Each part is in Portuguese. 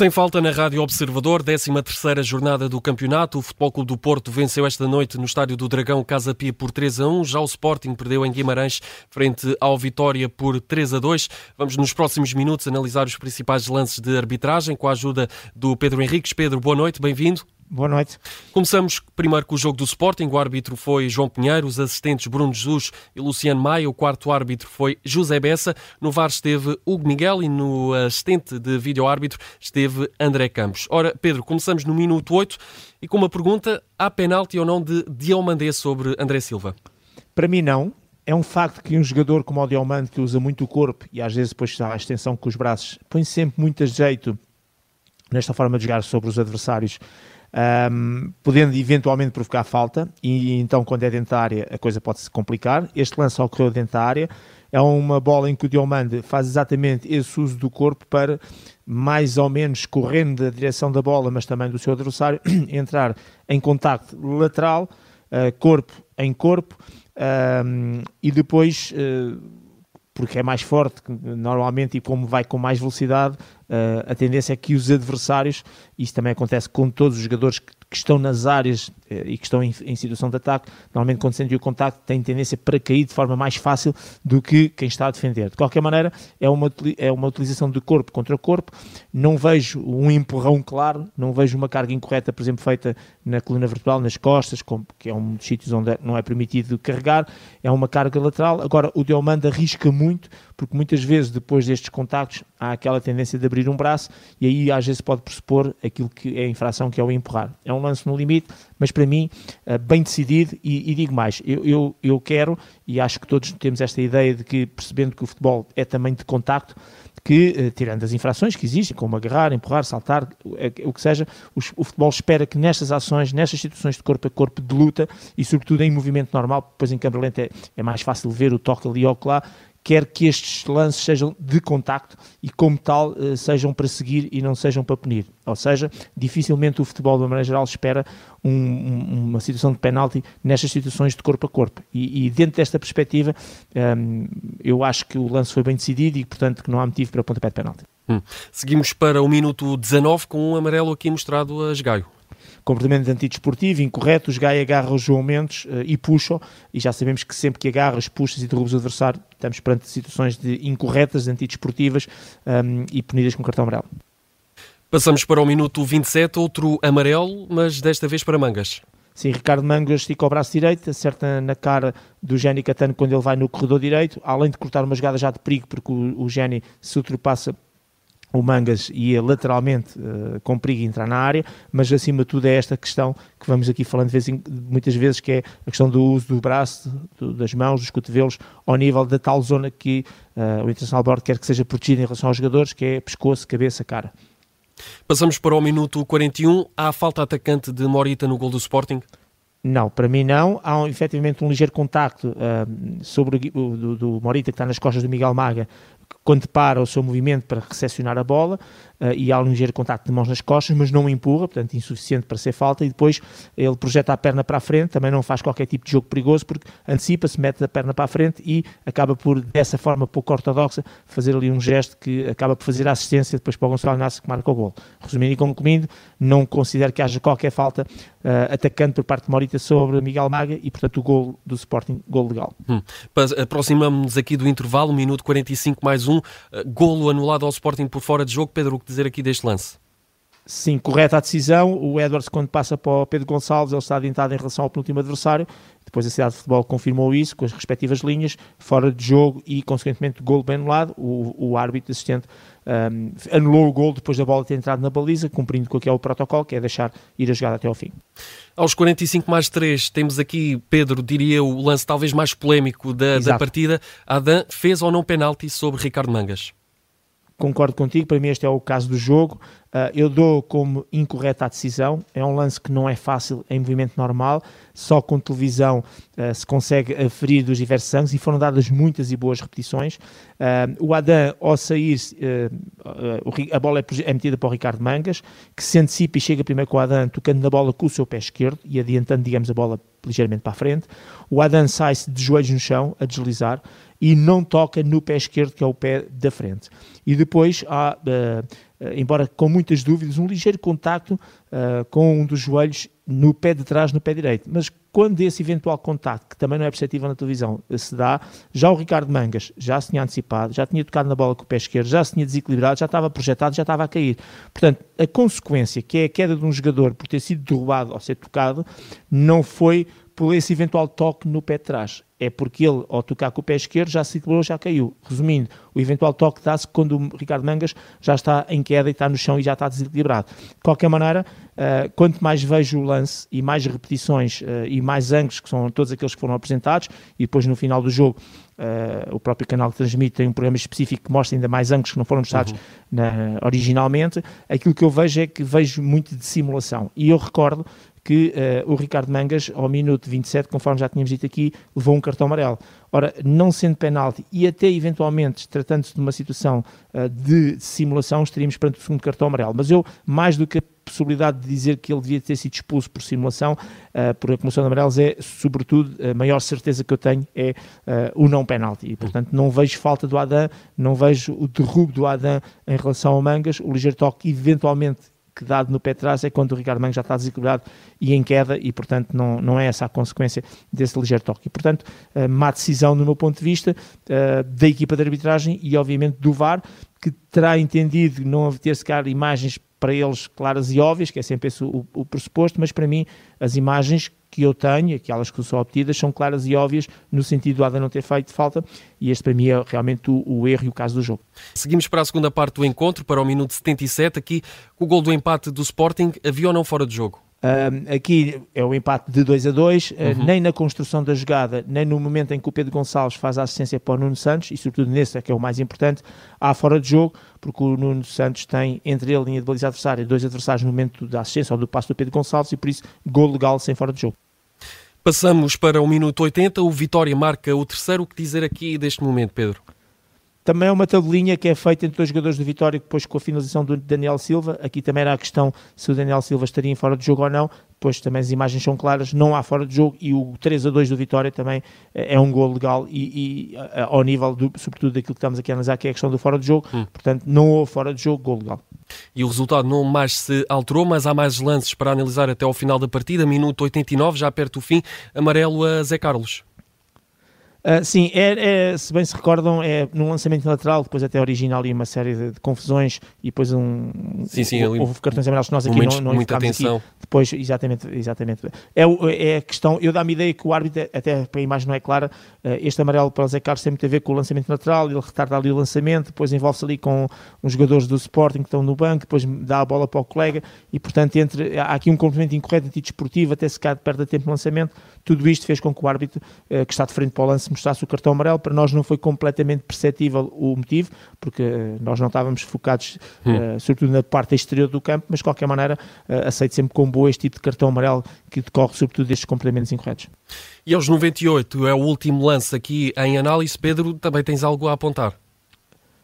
Sem falta na Rádio Observador, 13ª jornada do campeonato. O Futebol Clube do Porto venceu esta noite no Estádio do Dragão Casa Pia por 3 a 1. Já o Sporting perdeu em Guimarães frente ao Vitória por 3 a 2. Vamos nos próximos minutos analisar os principais lances de arbitragem com a ajuda do Pedro Henriques. Pedro, boa noite, bem-vindo. Boa noite. Começamos primeiro com o jogo do Sporting. O árbitro foi João Pinheiro, os assistentes Bruno Jesus e Luciano Maia. O quarto árbitro foi José Bessa. No VAR esteve Hugo Miguel e no assistente de vídeo-árbitro esteve André Campos. Ora, Pedro, começamos no minuto 8 e com uma pergunta: há penalti ou não de Diomandé sobre André Silva? Para mim, não. É um facto que um jogador como o Diomande, que usa muito o corpo e às vezes depois a extensão com os braços, põe sempre muito a jeito nesta forma de jogar sobre os adversários um, podendo eventualmente provocar falta, e então quando é dentro da área a coisa pode se complicar. Este lance ocorreu dentro da área, é uma bola em que o Diomande faz exatamente esse uso do corpo para, mais ou menos correndo da direção da bola, mas também do seu adversário, entrar em contacto lateral, uh, corpo em corpo, um, e depois. Uh, porque é mais forte normalmente e como vai com mais velocidade, uh, a tendência é que os adversários, isso também acontece com todos os jogadores que que estão nas áreas e que estão em, em, situação de ataque, normalmente quando sentem o contacto têm tendência para cair de forma mais fácil do que quem está a defender. De qualquer maneira, é uma, é uma utilização de corpo contra corpo, não vejo um empurrão claro, não vejo uma carga incorreta, por exemplo, feita na coluna vertebral, nas costas, que é um dos sítios onde não é permitido carregar, é uma carga lateral. Agora, o Diomanda arrisca muito, porque muitas vezes depois destes contactos há aquela tendência de abrir um braço e aí às vezes pode pressupor aquilo que é a infração, que é o empurrar. É um lance no limite, mas para mim eh, bem decidido e, e digo mais, eu, eu, eu, quero e acho que todos temos esta ideia de que percebendo que o futebol é também de contacto, que, eh, tirando as infrações que existem, como agarrar, empurrar, saltar, o que seja, o futebol espera que nestas ações, nestas situações de corpo a corpo de luta e sobretudo em movimento normal, depois em câmera lenta é, é mais fácil ver o toque ali ou lá, quer que estes lances sejam de contacto e, como tal, eh, sejam para seguir e não sejam para punir. Ou seja, dificilmente o futebol, de uma maneira geral, espera um, uma situação de penalti nestas situações de corpo a corpo. E, e dentro desta perspectiva, um, ehm, eu acho que o lance foi bem decidido e, portanto, que não há motivo para pontapé de penalti. Hum. Seguimos para o minuto 19 com um amarelo aqui mostrado a Esgaio comportamento antidesportivo, incorreto, os Gaia agarra os João Mendes uh, e puxam, e já sabemos que sempre que agarras, puxas e derrubas o adversário, estamos perante situações de incorretas, antidesportivas um, ehm, e punidas com cartão amarelo. Passamos para o minuto 27, outro amarelo, mas desta vez para Mangas. Sim, Ricardo Mangas estica o braço direito, acerta na cara do Geni Catano quando ele vai no corredor direito, além de cortar uma jogada já de perigo, porque o, o Geni se ultrapassa o Mangas ia lateralmente uh, com perigo entrar na área, mas acima de tudo é esta questão que vamos aqui falando vez em, muitas vezes, que é a questão do uso do braço, do, das mãos, dos cotovelos, ao nível da tal zona que uh, o Internacional Board quer que seja protegida em relação aos jogadores, que é pescoço, cabeça, cara. Passamos para o minuto 41. Há falta atacante de Morita no gol do Sporting? Não, para mim não. Há um, efetivamente um ligeiro contacto uh, sobre o do, do, Morita que está nas costas do Miguel Maga quando para o seu movimento para recepcionar a bola uh, e há um ligeiro contacto de mãos nas costas, mas não empurra, portanto insuficiente para ser falta, e depois ele projeta a perna para a frente, também não faz qualquer tipo de jogo perigoso, porque antecipa-se, mete a perna para a frente e acaba por, dessa forma pouco ortodoxa, fazer ali um gesto que acaba por fazer a assistência depois para o Gonçalo Inácio que marca o gol. Resumindo e concluindo, não considero que haja qualquer falta uh, atacante por parte de Morita sobre Miguel Maga e, portanto, o gol do Sporting, gol legal. Hum. Aproximamos-nos aqui do intervalo, minuto 45 mais um, uh, golo anulado ao Sporting por fora de jogo. Pedro, o que dizer aqui deste lance? Sim, correta a decisão. O Edwards, quando passa para o Pedro Gonçalves, ele está adiantado em relação ao penúltimo adversário. Depois a cidade de futebol confirmou isso com as respectivas linhas, fora de jogo e, consequentemente, gol bem anulado. O, o árbitro assistente um, anulou o gol depois da bola ter entrado na baliza, cumprindo com aquele protocolo, que é deixar ir a jogada até ao fim. Aos 45 mais 3, temos aqui, Pedro, diria o lance talvez mais polémico da, da partida. Adam fez ou não penalti sobre Ricardo Mangas? Concordo contigo, para mim este é o caso do jogo. Uh, eu dou como incorreta a decisão. É um lance que não é fácil em movimento normal, só com televisão uh, se consegue aferir dos diversos ângulos e foram dadas muitas e boas repetições. Uh, o Adam, ao sair, a bola é, é, metida para o Ricardo Mangas, que se antecipa e chega primeiro com o Adam, tocando na bola com o seu pé esquerdo e adiantando, digamos, a bola ligeiramente para a frente. O Adam sai-se de joelhos no chão, a deslizar e não toca no pé esquerdo, que é o pé da frente. E depois há uh, embora com muitas dúvidas, um ligeiro contacto uh, com um dos joelhos no pé de trás, no pé direito. Mas quando esse eventual contacto, que também não é perceptível na televisão, se dá, já o Ricardo Mangas já se tinha antecipado, já tinha tocado na bola com o pé esquerdo, já se tinha desequilibrado, já estava projetado, já estava a cair. Portanto, a consequência, que é a queda de um jogador por ter sido derrubado ou ser tocado, não foi por esse eventual toque no pé de trás. É porque ele, ao tocar com o pé esquerdo, já se equilibrou, já caiu. Resumindo, o eventual toque dá-se quando o Ricardo Mangas já está em queda e está no chão e já está desequilibrado. De qualquer maneira, uh, quanto mais vejo o lance e mais repetições uh, e mais ângulos, que são todos aqueles que foram apresentados, e depois no final do jogo Uh, o próprio canal que transmite tem um programa específico que mostra ainda mais ângulos que não foram mostrados uhum. na, originalmente. Aquilo que eu vejo é que vejo muito de simulação. E eu recordo que uh, o Ricardo Mangas, ao minuto 27, conforme já tínhamos dito aqui, levou um cartão amarelo. Ora, não sendo penalti e até eventualmente tratando-se de uma situação uh, de simulação, estaríamos perante o segundo cartão amarelo. Mas eu, mais do que a possibilidade de dizer que ele devia ter sido expulso por simulação, uh, por acumulação de amarelos, é, sobretudo, a maior certeza que eu tenho é o não penalti. E, portanto, não vejo falta do Adam, não vejo o derrubo do Adam em relação ao Mangas, o ligeiro toque, eventualmente que dado no pé atrás é quando o Ricardo Mango já está desequilibrado e em queda e, portanto, não, não é essa a consequência desse ligeiro toque. E, portanto, uh, má decisão, no meu ponto de vista, uh, da equipa de arbitragem e, obviamente, do VAR, que terá entendido não ter sequer imagens para eles claras e óbvias, que é sempre esse o, o pressuposto, mas para mim as imagens que eu tenho, aquelas que são obtidas, são claras e óbvias no sentido do Ada não ter feito falta e este para mim é realmente o, o, erro e o caso do jogo. Seguimos para a segunda parte do encontro, para o minuto 77, aqui o gol do empate do Sporting, havia ou não fora de jogo? Um, aqui é o empate de 2 a 2, ah, uhum. nem na construção da jogada, nem no momento em que o Pedro Gonçalves faz a assistência para o Nuno Santos, e sobretudo nesse é que é o mais importante, há fora de jogo, porque o Nuno Santos tem entre ele e a linha de baliza adversária dois adversários no momento da assistência ou do passo do Pedro Gonçalves, e por isso gol legal sem fora de jogo. Passamos para o minuto 80, o Vitória marca o terceiro. O que dizer aqui deste momento, Pedro? Também é uma tabelinha que é feita entre os jogadores do Vitória, depois com a finalização do Daniel Silva. Aqui também era a questão se o Daniel Silva estaria em fora de jogo ou não. Depois também as imagens são claras, não há fora de jogo. E o 3 a 2 do Vitória também é um gol legal e, e ao nível, do, sobretudo, daquilo que estamos aqui a analisar, que é a questão do fora de jogo. Hum. Portanto, não houve fora de jogo, gol legal. E o resultado não mais se alterou, mas há mais lances para analisar até ao final da partida. Minuto 89, já perto do fim. Amarelo a Zé Carlos. Uh, sim, é, é, se bem se recordam, é no lançamento lateral, depois até original e uma série de, de, confusões e depois um. Sim, sim, houve, houve cartões amarelos que nós aqui momentos, não, não muita atenção. Aqui. Depois, exatamente, exatamente. É, é a questão, eu dá-me ideia que o árbitro, até para a imagem não é clara, uh, este amarelo para o Zé Carlos tem muito a ver com o lançamento lateral, ele retarda ali o lançamento, depois envolve-se ali com os jogadores do Sporting que estão no banco, depois dá a bola para o colega e, portanto, entre, há aqui um complemento incorreto antidesportivo, até se perde perde tempo de lançamento. Tudo isto fez com que o árbitro, uh, que está de frente para o lance, mostrasse o cartão amarelo para nós não foi completamente perceptível o motivo, porque eh, nós não estávamos focados, hum. uh, sobretudo na parte exterior do campo, mas de qualquer maneira uh, aceito sempre com boa este tipo de cartão amarelo que decorre sobretudo destes complementos incorretos. E aos 98 é o último lance aqui em análise. Pedro, também tens algo a apontar?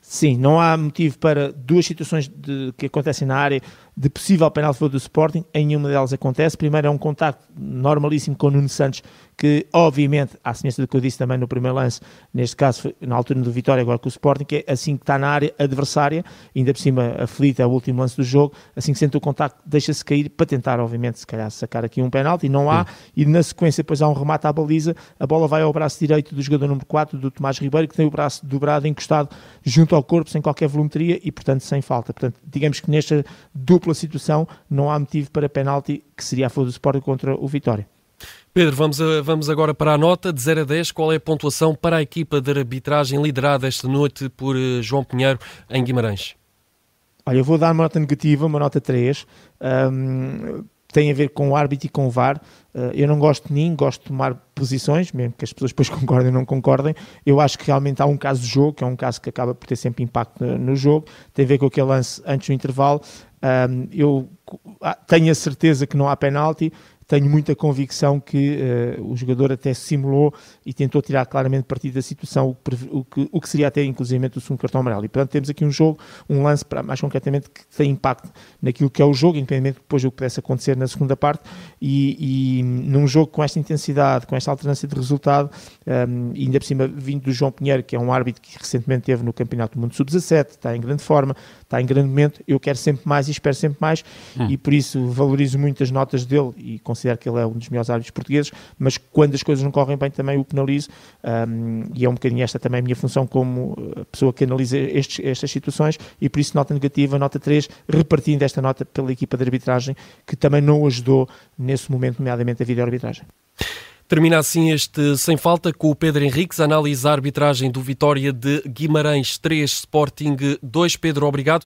Sim, não há motivo para duas situações de, que acontecem na área de possível penal do Sporting, em nenhuma delas acontece. Primeiro é um contacto normalíssimo com o Nuno Santos, que obviamente, à semelhança do que eu disse também no primeiro lance, neste caso foi na altura do Vitória, agora com o Sporting, que é assim que está na área adversária, ainda por cima aflita, é o último lance do jogo, assim que sente o contacto, deixa-se cair para tentar, obviamente, se calhar sacar aqui um penalti, e não há, Sim. e na sequência depois há um remate à baliza, a bola vai ao braço direito do jogador número 4, do Tomás Ribeiro, que tem o braço dobrado, encostado junto ao corpo, sem qualquer volumetria e, portanto, sem falta. Portanto, digamos que nesta dupla dupla situação, não há motivo para penalti, que seria a favor do Sporting contra o Vitória. Pedro, vamos, a, vamos agora para a nota de 0 a 10. Qual é a pontuação para a equipa de arbitragem liderada esta noite por uh, João Pinheiro em Guimarães? Olha, eu vou dar uma nota negativa, uma nota 3. Um, tem a ver com o árbitro e com o VAR. Uh, eu não gosto de nem gosto de tomar posições, mesmo que as pessoas depois concordem ou não concordem. Eu acho que realmente há um caso de jogo, que é um caso que acaba por ter sempre impacto no, no jogo. Tem a ver com aquele lance antes do intervalo. Eu tenho a certeza que não há penalti, tenho muita convicção que uh, o jogador até simulou e tentou tirar claramente partido da situação, o que, o que, seria até inclusive o segundo cartão amarelo. E portanto temos aqui um jogo, um lance para, mais concretamente que tem impacto naquilo que é o jogo, independentemente depois do que pudesse acontecer na segunda parte, e, e num jogo com esta intensidade, com esta alternância de resultado, um, ainda por cima vindo do João Pinheiro, que é um árbitro que recentemente teve no Campeonato do Mundo Sub-17, está em grande forma, está em grande momento, eu quero sempre mais e espero sempre mais, hum. e por isso valorizo muito as notas dele e considero que ele é um dos melhores árbitros portugueses, mas quando as coisas não correm bem também o penalizo, um, e é um bocadinho esta também a minha função como uh, pessoa que analisa estes, estas situações, e por isso nota negativa, nota 3, repartindo esta nota pela equipa de arbitragem, que também não ajudou nesse momento, nomeadamente a vídeo-arbitragem. Termina assim este Sem Falta com o Pedro Henriques, análise a arbitragem do Vitória de Guimarães 3, Sporting 2. Pedro, obrigado.